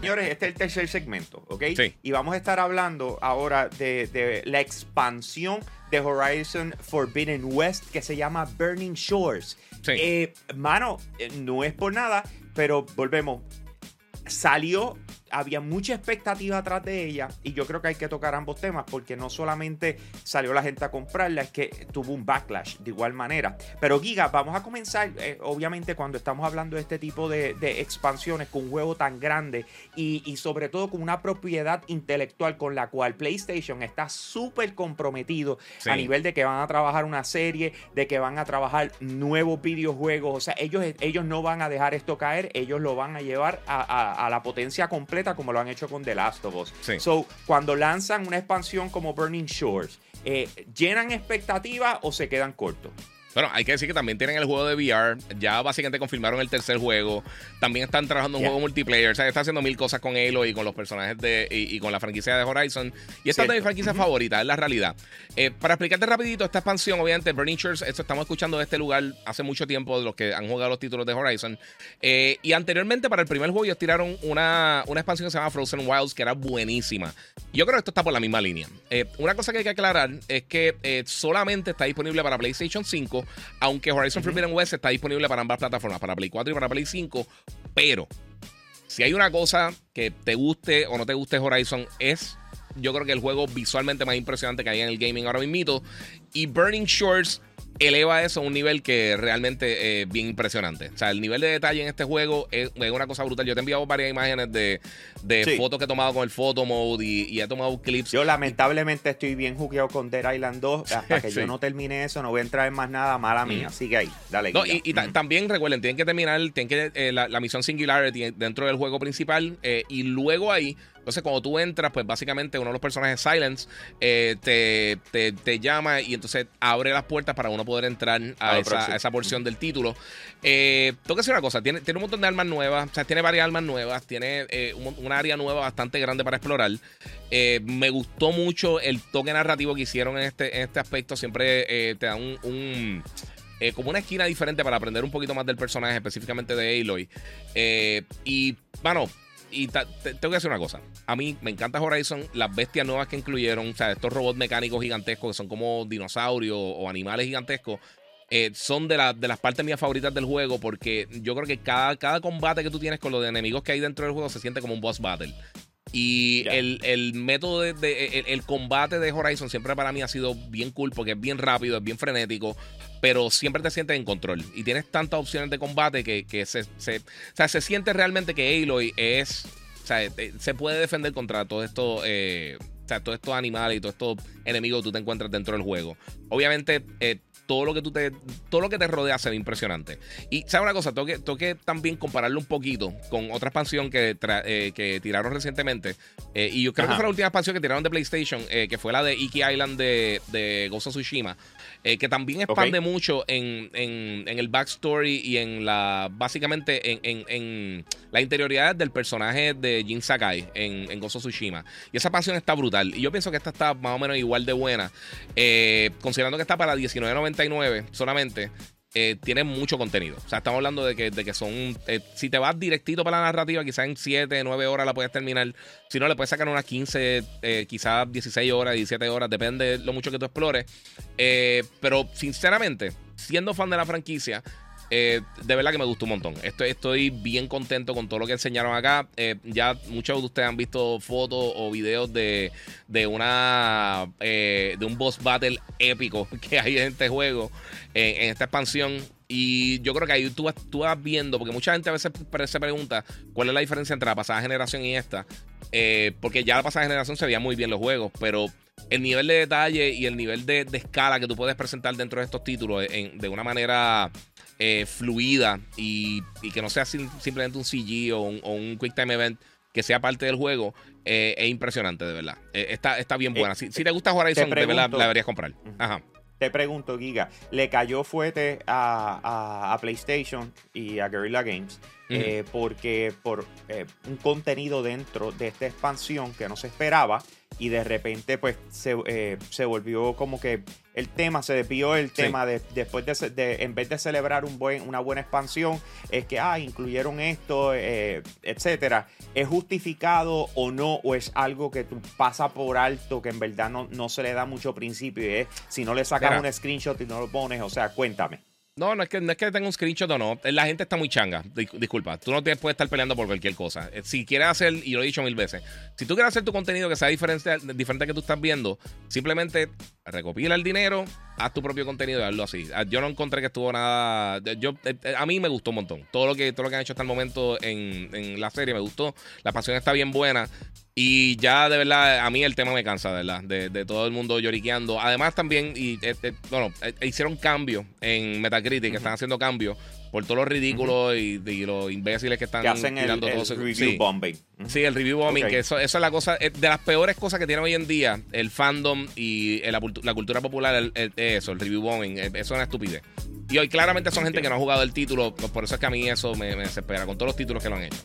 Señores, este es el tercer segmento, ¿ok? Sí. Y vamos a estar hablando ahora de, de la expansión de Horizon Forbidden West que se llama Burning Shores. Sí. Eh, mano, eh, no es por nada, pero volvemos. Salió, había mucha expectativa atrás de ella y yo creo que hay que tocar ambos temas porque no solamente salió la gente a comprarla, es que tuvo un backlash de igual manera. Pero Giga, vamos a comenzar, eh, obviamente cuando estamos hablando de este tipo de, de expansiones con un juego tan grande y, y sobre todo con una propiedad intelectual con la cual PlayStation está súper comprometido Sí. a nivel de que van a trabajar una serie, de que van a trabajar nuevos videojuegos. O sea, ellos, ellos no van a dejar esto caer, ellos lo van a llevar a, a- a la potencia completa como lo han hecho con The Last of Us. Sí. So, cuando lanzan una expansión como Burning Shores, eh, ¿llenan expectativas o se quedan cortos? Bueno, hay que decir que también tienen el juego de VR. Ya básicamente confirmaron el tercer juego. También están trabajando en un Yeah. juego multiplayer. O sea, están haciendo mil cosas con Halo y con los personajes de. y, y con la franquicia de Horizon. Y esta es de mi franquicia favorita, es la realidad. Eh, para explicarte rapidito, esta expansión, obviamente, Burning Shores, esto estamos escuchando de este lugar hace mucho tiempo, de los que han jugado los títulos de Horizon. Eh, y anteriormente, para el primer juego, ellos tiraron una, una expansión que se llama Frozen Wilds, que era buenísima. Yo creo que esto está por la misma línea. Eh, una cosa que hay que aclarar es que solamente está disponible para PlayStation 5, aunque Horizon Forbidden West está disponible para ambas plataformas, para Play 4 y para Play 5. Pero si hay una cosa que te guste o no te guste Horizon, es yo creo que el juego visualmente más impresionante que hay en el gaming ahora mismo. Y Burning Shores eleva eso a un nivel que realmente es bien impresionante. O sea, el nivel de detalle en este juego es, es una cosa brutal. Yo te he enviado varias imágenes de, de Sí. fotos que he tomado con el photo mode y, y he tomado clips. Yo lamentablemente estoy bien jugueado con Dead Island 2. Hasta que Sí. yo no termine eso, no voy a entrar en más nada mala mía. Sigue ahí, dale. No, y, Mm. también recuerden, tienen que terminar tienen que, eh, la, la misión Singularity dentro del juego principal eh, y luego ahí, entonces cuando tú entras, pues básicamente uno de los personajes Silence eh, te, te- te llama y entonces abre las puertas para uno poder entrar a, esa, a esa porción del título. Eh, tengo que decir una cosa, tiene, tiene un montón de armas nuevas, o sea, tiene varias armas nuevas, tiene eh, un, un área nueva bastante grande para explorar. Eh, me gustó mucho el toque narrativo que hicieron en este, en este aspecto, siempre te da un- un eh, como una esquina diferente para aprender un poquito más del personaje, específicamente de Aloy. Eh, y, bueno, y ta- te- tengo que decir una cosa. A mí me encanta Horizon, las bestias nuevas que incluyeron, o sea, estos robots mecánicos gigantescos que son como dinosaurios o animales gigantescos. eh, son de, la- de las partes mías favoritas del juego porque yo creo que cada, cada combate que tú tienes con los enemigos que hay dentro del juego se siente como un boss battle. Y el, el método de, de- el, el combate de Horizon siempre para mí ha sido bien cool porque es bien rápido, es bien frenético, pero siempre te sientes en control. Y tienes tantas opciones de combate que, que se, se- o sea, se siente realmente que Aloy es. O sea, eh, se puede defender contra todo esto. eh, o sea, todos estos animales y todos estos enemigos que tú te encuentras dentro del juego. Obviamente, eh, todo lo que tú te. Todo lo que te rodea se ve impresionante. Y sabes una cosa, tengo que, tengo que también compararlo un poquito con otra expansión que, tra- eh, que tiraron recientemente. Eh, y yo creo Ajá. que fue la última expansión que tiraron de PlayStation, eh, que fue la de Iki Island de, de Ghost of Tsushima. que también expande mucho en, en- en el backstory y en la. Básicamente en, en- en la interioridad del personaje de Jin Sakai en, en Ghost of Tsushima. Y esa expansión está brutal. Y yo pienso que esta está más o menos igual de buena. Considerando que está para $19.99 solamente. eh, tiene mucho contenido. O sea, estamos hablando de que, de que son. eh, si te vas directito para la narrativa, quizás en 7, 9 horas la puedes terminar. Si no, le puedes sacar unas 15, eh, quizás 16 horas, 17 horas, depende de lo mucho que tú explores. Eh, pero, sinceramente, siendo fan de la franquicia, eh, de verdad que me gustó un montón. Estoy, bien contento con todo lo que enseñaron acá. Eh, ya muchos de ustedes han visto fotos o videos de, de una eh, de un boss battle épico que hay en este juego, en esta expansión. Y yo creo que ahí tú vas, tú vas viendo, porque mucha gente a veces se pregunta cuál es la diferencia entre la pasada generación y esta. Porque ya la pasada generación se veían muy bien los juegos, pero el nivel de detalle y el nivel de, de escala que tú puedes presentar dentro de estos títulos en- de una manera eh, fluida y, y que no sea sim- simplemente un CG o un, o un Quick Time Event que sea parte del juego, eh, es impresionante, de verdad. Eh, está, está bien buena. Si, si te gusta Horizon, de verdad la deberías comprar. Ajá. Te pregunto, Giga, ¿le cayó fuerte a, a- a PlayStation y a Guerrilla Games? eh, porque por eh, un contenido dentro de esta expansión que no se esperaba y de repente pues se, eh, se volvió como que el tema, se desvió el tema de, después de, en vez de celebrar un buen, una buena expansión, es que, ah, incluyeron esto, eh, etcétera. ¿Es justificado o no? ¿O es algo que tú pasa por alto, que en verdad no, no se le da mucho principio? Y es, si no le sacas un screenshot y no lo pones, o sea, cuéntame. No, no es que no es que tenga un screenshot o no. La gente está muy changa. Disculpa, tú no puedes estar peleando por cualquier cosa. Eh, si quieres hacer, y lo he dicho mil veces, si tú quieres hacer tu contenido que sea diferente, diferente que tú estás viendo, simplemente recopila el dinero, haz tu propio contenido y hazlo así. Ah, yo no encontré que estuvo nada. Yo, eh, eh, a mí me gustó un montón. Todo lo que, todo lo que han hecho hasta el momento en, en la serie me gustó. La pasión está bien buena. Y ya de verdad, a mí el tema me cansa, de verdad, de, todo el mundo lloriqueando. Además también, y este, bueno, hicieron cambios en Metacritic, están haciendo cambios por todos los ridículos y, los imbéciles que están tirando el, el review bombing. Sí, el review bombing, que eso, eso, es la cosa, de las peores cosas que tiene hoy en día el fandom y la, cultura popular, eso, el review bombing, eso es una estupidez. Y hoy claramente son gente que no ha jugado el título, por eso es que a mí eso me, me desespera, con todos los títulos que lo han hecho.